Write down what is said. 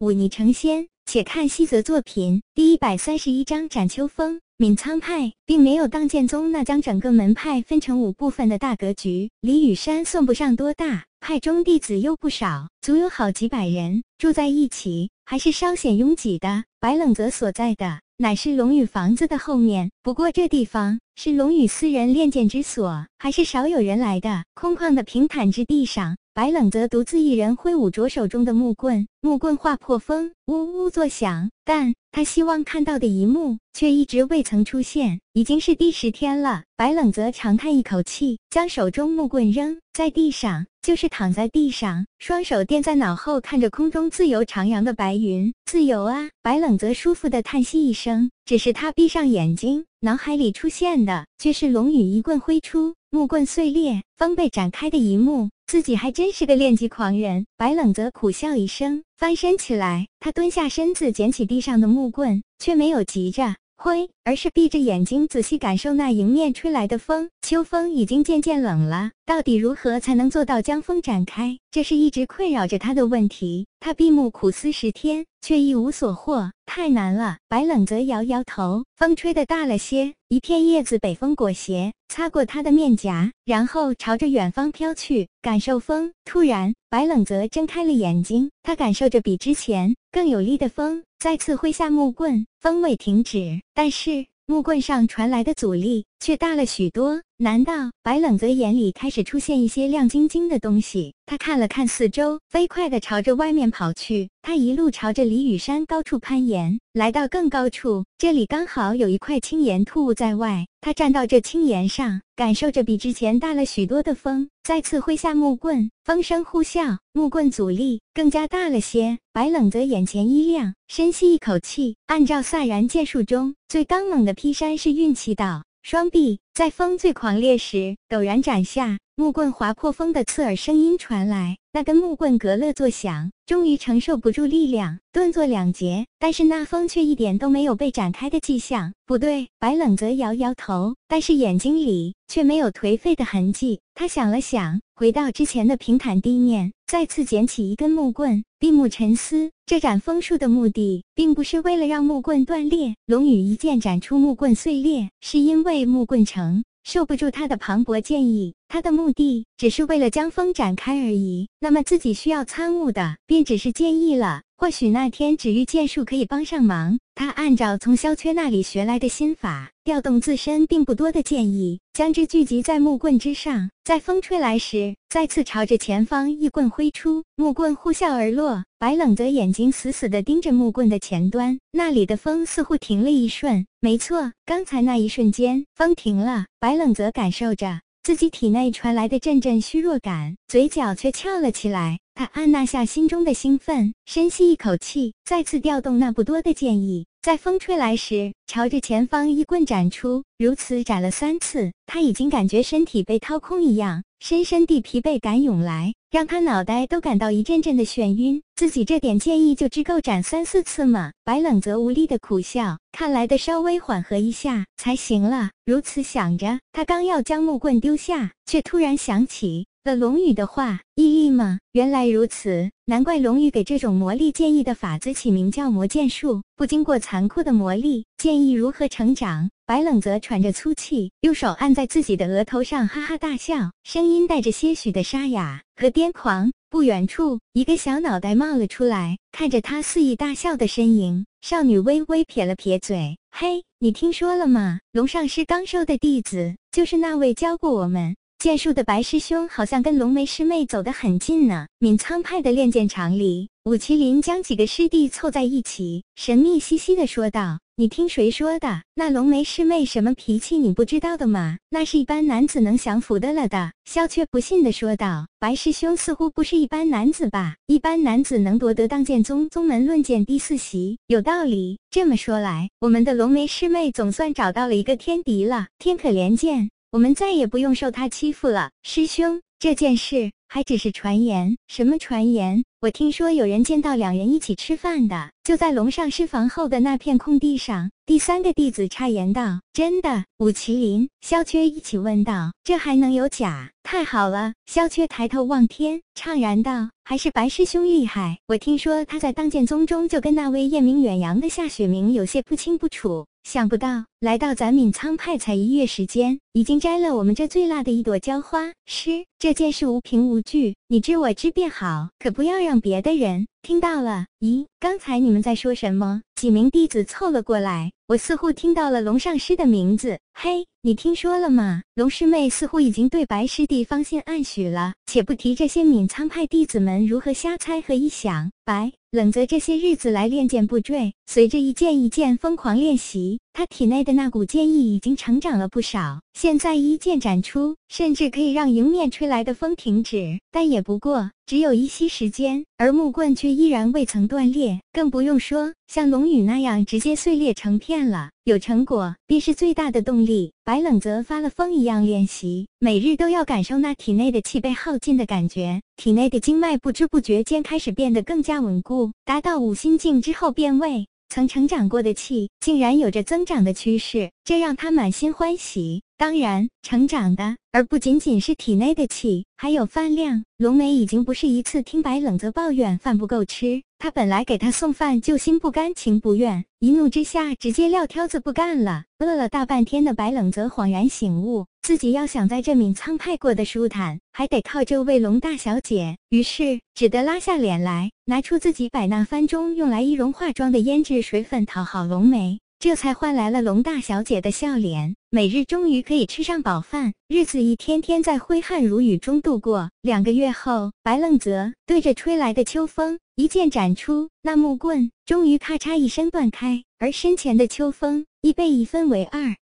忤逆成仙。且看西泽作品第一百三十一章斩秋风。闵苍派并没有当剑宗那将整个门派分成五部分的大格局。李雨山算不上多大，派中弟子又不少，足有好几百人住在一起，还是稍显拥挤的。白冷泽所在的乃是龙宇房子的后面，不过这地方是龙宇私人练剑之所，还是少有人来的。空旷的平坦之地上。白冷泽独自一人挥舞着手中的木棍，木棍划破风，呜呜作响。但他希望看到的一幕却一直未曾出现。已经是第十天了，白冷泽长叹一口气，将手中木棍扔在地上，就是躺在地上，双手垫在脑后，看着空中自由徜徉的白云。自由啊！白冷泽舒服的叹息一声。只是他闭上眼睛，脑海里出现的却是龙宇一棍挥出，木棍碎裂，风被展开的一幕。自己还真是个练级狂人。白冷泽苦笑一声，翻身起来，他蹲下身子，捡起地上的木棍，却没有急着。挥，而是闭着眼睛仔细感受那迎面吹来的风。秋风已经渐渐冷了，到底如何才能做到将风展开？这是一直困扰着他的问题。他闭目苦思十天，却一无所获，太难了。白冷则摇摇头，风吹得大了些，一片叶子北风裹挟，擦过他的面颊，然后朝着远方飘去。感受风。突然，白冷则睁开了眼睛，他感受着比之前更有力的风。再次挥下木棍，风未停止，但是木棍上传来的阻力却大了许多。难道白冷泽眼里开始出现一些亮晶晶的东西？他看了看四周，飞快地朝着外面跑去。他一路朝着李雨山高处攀岩，来到更高处，这里刚好有一块青岩突兀在外。他站到这青岩上，感受着比之前大了许多的风，再次挥下木棍，风声呼啸，木棍阻力更加大了些。白冷泽眼前一亮，深吸一口气，按照萨然剑术中最刚猛的劈山式运气道。双臂在风最狂烈时陡然斩下，木棍划破风的刺耳声音传来，那根木棍咯咯作响，终于承受不住力量，顿作两截。但是那风却一点都没有被展开的迹象。不对，白冷泽摇摇头，但是眼睛里却没有颓废的痕迹。他想了想，回到之前的平坦地面，再次捡起一根木棍，闭目沉思。这斩风术的目的，并不是为了让木棍断裂。龙宇一剑斩出木棍碎裂，是因为木棍承受不住他的磅礴剑意。他的目的只是为了将风展开而已。那么自己需要参悟的，便只是剑意了。或许那天止玉剑术可以帮上忙。他按照从萧缺那里学来的心法，调动自身并不多的剑意，将之聚集在木棍之上。在风吹来时，再次朝着前方一棍挥出，木棍呼啸而落。白冷泽眼睛死死地盯着木棍的前端，那里的风似乎停了一瞬。没错，刚才那一瞬间，风停了。白冷泽感受着自己体内传来的阵阵虚弱感，嘴角却翘了起来。他按捺下心中的兴奋，深吸一口气，再次调动那不多的剑意，在风吹来时，朝着前方一棍斩出。如此斩了三次，他已经感觉身体被掏空一样，深深地疲惫感涌来，让他脑袋都感到一阵阵的眩晕。自己这点剑意就只够斩三四次吗？白冷则无力的苦笑，看来得稍微缓和一下才行了。如此想着，他刚要将木棍丢下，却突然想起。了龙宇的话，意义吗？原来如此，难怪龙宇给这种魔力建议的法子起名叫魔剑术。不经过残酷的魔力建议如何成长？白冷泽喘着粗气，用手按在自己的额头上，哈哈大笑，声音带着些许的沙哑和癫狂。不远处，一个小脑袋冒了出来，看着他肆意大笑的身影，少女微微撇了撇嘴：“嘿，你听说了吗？龙上师刚收的弟子，就是那位教过我们。”剑术的白师兄好像跟龙眉师妹走得很近呢。闵苍派的练剑场里，武麒麟将几个师弟凑在一起，神秘兮兮地说道：“你听谁说的？那龙眉师妹什么脾气，你不知道的吗？那是一般男子能降服的了的。”萧却不信地说道：“白师兄似乎不是一般男子吧？一般男子能夺得当剑宗宗门论剑第四席，有道理。这么说来，我们的龙眉师妹总算找到了一个天敌了。天可怜见。”我们再也不用受他欺负了，师兄。这件事还只是传言，什么传言？我听说有人见到两人一起吃饭的，就在龙上师房后的那片空地上。第三个弟子插言道：“真的？”武麒麟、萧缺一起问道：“这还能有假？太好了！”萧缺抬头望天，怅然道：“还是白师兄厉害。我听说他在当剑宗中就跟那位艳名远扬的夏雪明有些不清不楚。”想不到来到咱闵苍派才一月时间，已经摘了我们这最辣的一朵娇花。师，这件事无凭无据，你知我知便好，可不要让别的人听到了。咦，刚才你们在说什么？几名弟子凑了过来，我似乎听到了龙上师的名字。嘿，你听说了吗？龙师妹似乎已经对白师弟芳心暗许了。且不提这些闵苍派弟子们如何瞎猜和臆想，白。冷泽这些日子来练剑不坠，随着一剑一剑疯狂练习，他体内的那股剑意已经成长了不少。现在一剑斩出，甚至可以让迎面吹来的风停止，但也不过只有一息时间。而木棍却依然未曾断裂，更不用说像龙羽那样直接碎裂成片了。有成果便是最大的动力。白冷泽发了疯一样练习，每日都要感受那体内的气被耗尽的感觉，体内的经脉不知不觉间开始变得更加稳固，达到五心境之后变位。曾成长过的气，竟然有着增长的趋势，这让他满心欢喜。当然，成长的，而不仅仅是体内的气，还有饭量。龙梅已经不是一次听白冷泽抱怨饭不够吃，他本来给他送饭就心不甘情不愿，一怒之下直接撂挑子不干了。饿了大半天的白冷泽恍然醒悟。自己要想在这闵苍派过得舒坦，还得靠这位龙大小姐。于是只得拉下脸来，拿出自己百纳番中用来易容化妆的胭脂水粉讨好龙梅，这才换来了龙大小姐的笑脸。每日终于可以吃上饱饭，日子一天天在挥汗如雨中度过。两个月后，白愣泽对着吹来的秋风一剑斩出，那木棍终于咔嚓一声断开，而身前的秋风亦被一分为二。